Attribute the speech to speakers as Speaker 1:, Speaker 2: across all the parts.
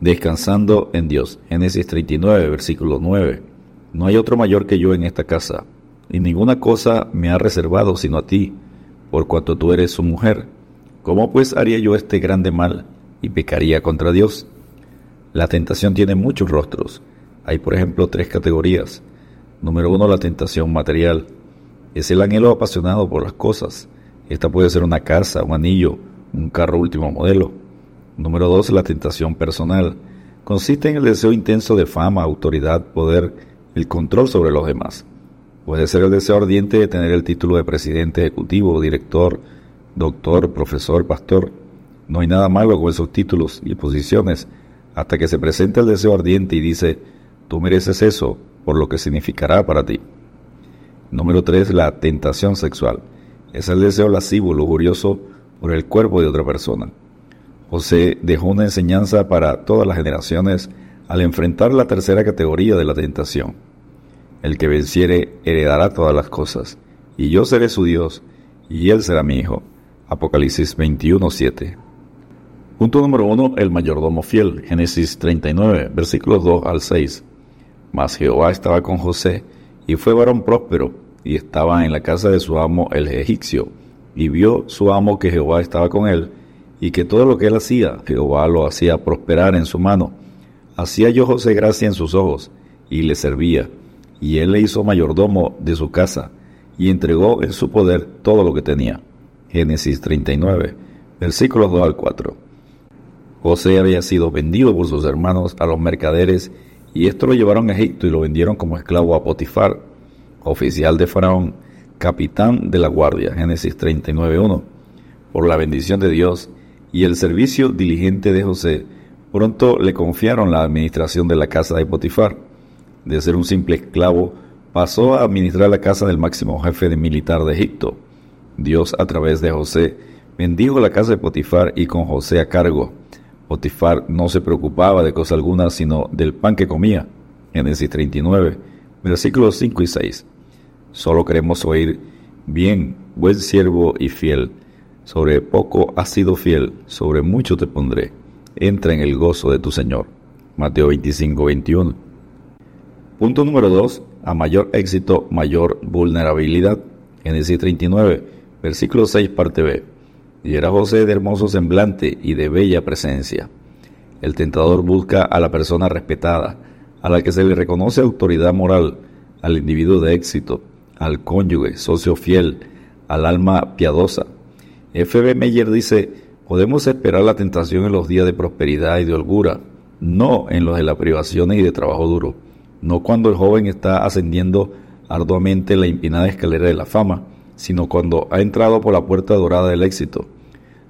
Speaker 1: Descansando en Dios. Génesis 39, versículo 9. No hay otro mayor que yo en esta casa, y ninguna cosa me ha reservado sino a ti, por cuanto tú eres su mujer. ¿Cómo pues haría yo este grande mal y pecaría contra Dios? La tentación tiene muchos rostros. Hay, por ejemplo, tres categorías. Número uno, la tentación material. Es el anhelo apasionado por las cosas. Esta puede ser una casa, un anillo, un carro último modelo. Número dos, la tentación personal. Consiste en el deseo intenso de fama, autoridad, poder, el control sobre los demás. Puede ser el deseo ardiente de tener el título de presidente ejecutivo, director, doctor, profesor, pastor. No hay nada malo con esos títulos y posiciones hasta que se presenta el deseo ardiente y dice, tú mereces eso por lo que significará para ti. Número 3. La tentación sexual. Es el deseo lascivo, lujurioso por el cuerpo de otra persona. José dejó una enseñanza para todas las generaciones al enfrentar la tercera categoría de la tentación. El que venciere heredará todas las cosas, y yo seré su Dios, y él será mi hijo. Apocalipsis 21:7. Punto número 1. El mayordomo fiel. Génesis 39, versículos 2 al 6. Mas Jehová estaba con José, y fue varón próspero, y estaba en la casa de su amo el egipcio. Y vio su amo que Jehová estaba con él, y que todo lo que él hacía, Jehová lo hacía prosperar en su mano. Hacía yo José gracia en sus ojos, y le servía, y él le hizo mayordomo de su casa, y entregó en su poder todo lo que tenía. Génesis 39, versículos 2 al 4. José había sido vendido por sus hermanos a los mercaderes, y esto lo llevaron a Egipto y lo vendieron como esclavo a Potifar, oficial de Faraón, capitán de la guardia. Génesis 39.1. Por la bendición de Dios y el servicio diligente de José, pronto le confiaron la administración de la casa de Potifar. De ser un simple esclavo, pasó a administrar la casa del máximo jefe de militar de Egipto. Dios, a través de José, bendijo la casa de Potifar y con José a cargo. Potifar no se preocupaba de cosa alguna sino del pan que comía. Génesis 39, versículos 5 y 6. Solo queremos oír, bien, buen siervo y fiel. Sobre poco has sido fiel, sobre mucho te pondré. Entra en el gozo de tu Señor. Mateo 25, 21. Punto número 2. A mayor éxito, mayor vulnerabilidad. Génesis 39, versículo 6, parte B. Y era José de hermoso semblante y de bella presencia. El tentador busca a la persona respetada, a la que se le reconoce autoridad moral, al individuo de éxito, al cónyuge, socio fiel, al alma piadosa. F.B. Meyer dice, podemos esperar la tentación en los días de prosperidad y de holgura, no en los de la privación y de trabajo duro, no cuando el joven está ascendiendo arduamente la empinada escalera de la fama, sino cuando ha entrado por la puerta dorada del éxito,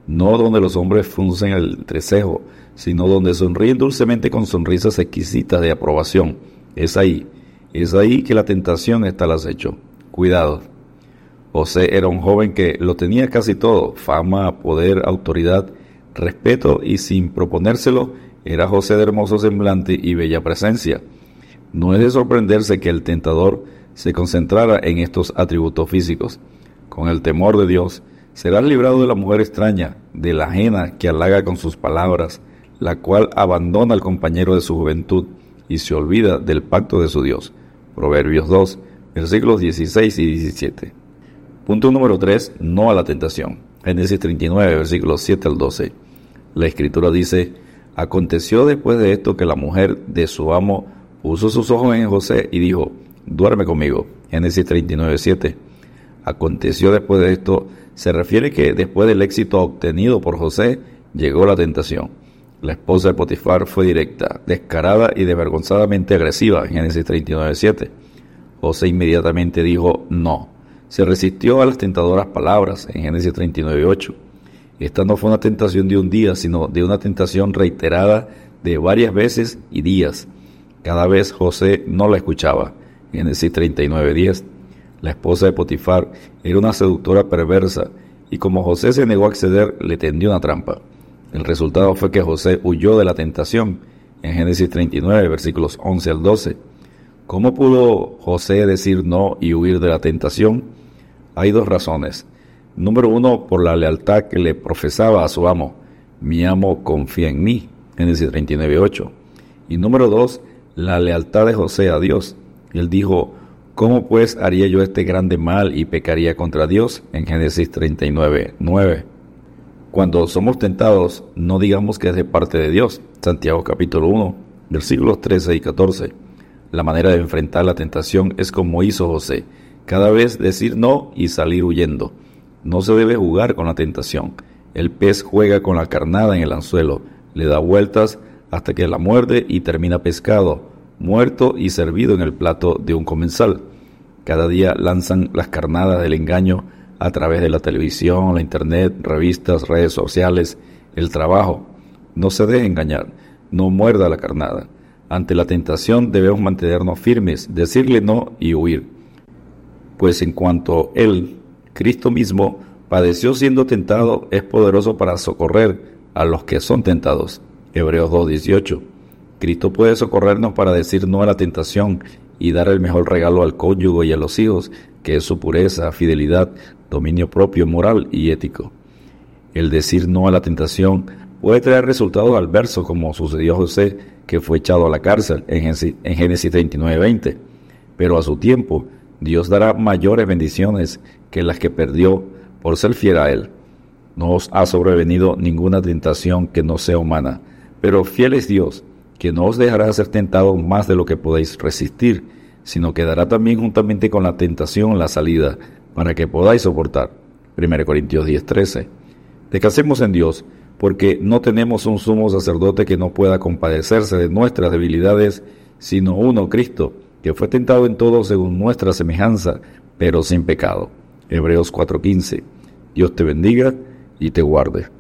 Speaker 1: no donde los hombres funcen el trecejo, sino donde sonríen dulcemente con sonrisas exquisitas de aprobación. Es ahí, es ahí que la tentación está al acecho. Cuidado. José era un joven que lo tenía casi todo, fama, poder, autoridad, respeto y sin proponérselo, era José de hermoso semblante y bella presencia. No es de sorprenderse que el tentador se concentrara en estos atributos físicos. Con el temor de Dios, serás librado de la mujer extraña, de la ajena que halaga con sus palabras, la cual abandona al compañero de su juventud y se olvida del pacto de su Dios. Proverbios 2, versículos 16 y 17. Punto número 3. No a la tentación. Génesis 39, versículos 7 al 12. La escritura dice, Aconteció después de esto que la mujer de su amo puso sus ojos en José y dijo, duerme conmigo. Génesis 39, 7. Aconteció después de esto, se refiere que después del éxito obtenido por José, llegó la tentación. La esposa de Potifar fue directa, descarada y desvergonzadamente agresiva, Génesis 39, 7. José inmediatamente dijo no. Se resistió a las tentadoras palabras en Génesis 39, 8. Esta no fue una tentación de un día, sino de una tentación reiterada de varias veces y días. Cada vez José no la escuchaba. Génesis 39, 10. La esposa de Potifar era una seductora perversa y como José se negó a acceder, le tendió una trampa. El resultado fue que José huyó de la tentación en Génesis 39, versículos 11 al 12. ¿Cómo pudo José decir no y huir de la tentación? Hay dos razones. Número uno, por la lealtad que le profesaba a su amo. Mi amo confía en mí. Génesis 39.8. Y número 2, la lealtad de José a Dios. Él dijo, ¿cómo pues haría yo este grande mal y pecaría contra Dios? En Génesis 39.9. Cuando somos tentados, no digamos que es de parte de Dios. Santiago capítulo 1, versículos 13 y 14. La manera de enfrentar la tentación es como hizo José, cada vez decir no y salir huyendo. No se debe jugar con la tentación. El pez juega con la carnada en el anzuelo, le da vueltas hasta que la muerde y termina pescado, muerto y servido en el plato de un comensal. Cada día lanzan las carnadas del engaño a través de la televisión, la internet, revistas, redes sociales, el trabajo. No se deje engañar, no muerda la carnada. Ante la tentación debemos mantenernos firmes, decirle no y huir. Pues en cuanto Él, Cristo mismo, padeció siendo tentado, es poderoso para socorrer a los que son tentados. Hebreos 2.18. Cristo puede socorrernos para decir no a la tentación y dar el mejor regalo al cónyuge y a los hijos, que es su pureza, fidelidad, dominio propio, moral y ético. El decir no a la tentación puede traer resultados adversos como sucedió a José, que fue echado a la cárcel en Génesis 39:20. Pero a su tiempo, Dios dará mayores bendiciones que las que perdió por ser fiel a Él. No os ha sobrevenido ninguna tentación que no sea humana, pero fiel es Dios, que no os dejará ser tentado más de lo que podéis resistir, sino que dará también juntamente con la tentación la salida, para que podáis soportar. 1 Corintios 10:13. Descansemos en Dios, porque no tenemos un sumo sacerdote que no pueda compadecerse de nuestras debilidades, sino uno, Cristo, que fue tentado en todo según nuestra semejanza, pero sin pecado. Hebreos 4:15. Dios te bendiga y te guarde.